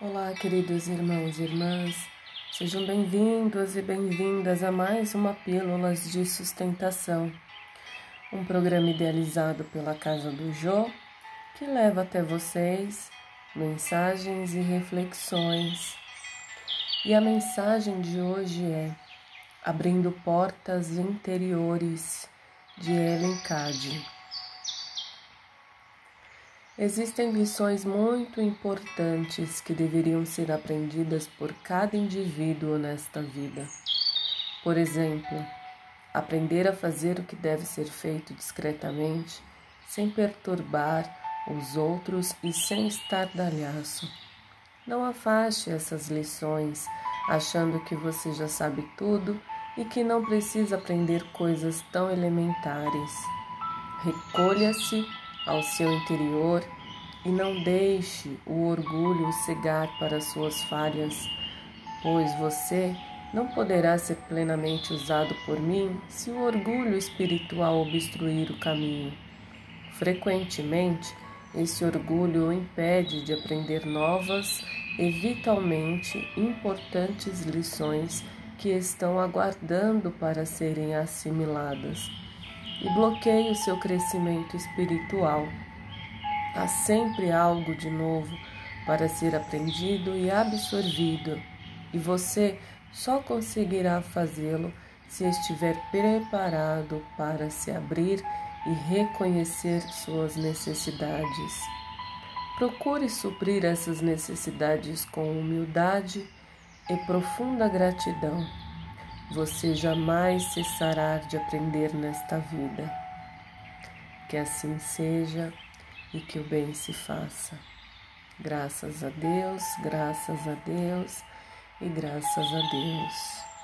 Olá, queridos irmãos e irmãs, sejam bem-vindos e bem-vindas a mais uma Pílulas de Sustentação, um programa idealizado pela Casa do Jô que leva até vocês mensagens e reflexões. E a mensagem de hoje é Abrindo Portas Interiores, de Ellen Cady. Existem lições muito importantes que deveriam ser aprendidas por cada indivíduo nesta vida. Por exemplo, aprender a fazer o que deve ser feito discretamente, sem perturbar os outros e sem estardalhaço. Não afaste essas lições achando que você já sabe tudo e que não precisa aprender coisas tão elementares. Recolha-se ao seu interior e não deixe o orgulho cegar para suas falhas, pois você não poderá ser plenamente usado por mim se o orgulho espiritual obstruir o caminho. Frequentemente, esse orgulho o impede de aprender novas e vitalmente importantes lições que estão aguardando para serem assimiladas e bloqueia o seu crescimento espiritual. Há sempre algo de novo para ser aprendido e absorvido, e você só conseguirá fazê-lo se estiver preparado para se abrir e reconhecer suas necessidades. Procure suprir essas necessidades com humildade e profunda gratidão você jamais cessará de aprender nesta vida. Que assim seja e que o bem se faça. Graças a Deus, graças a Deus e graças a Deus.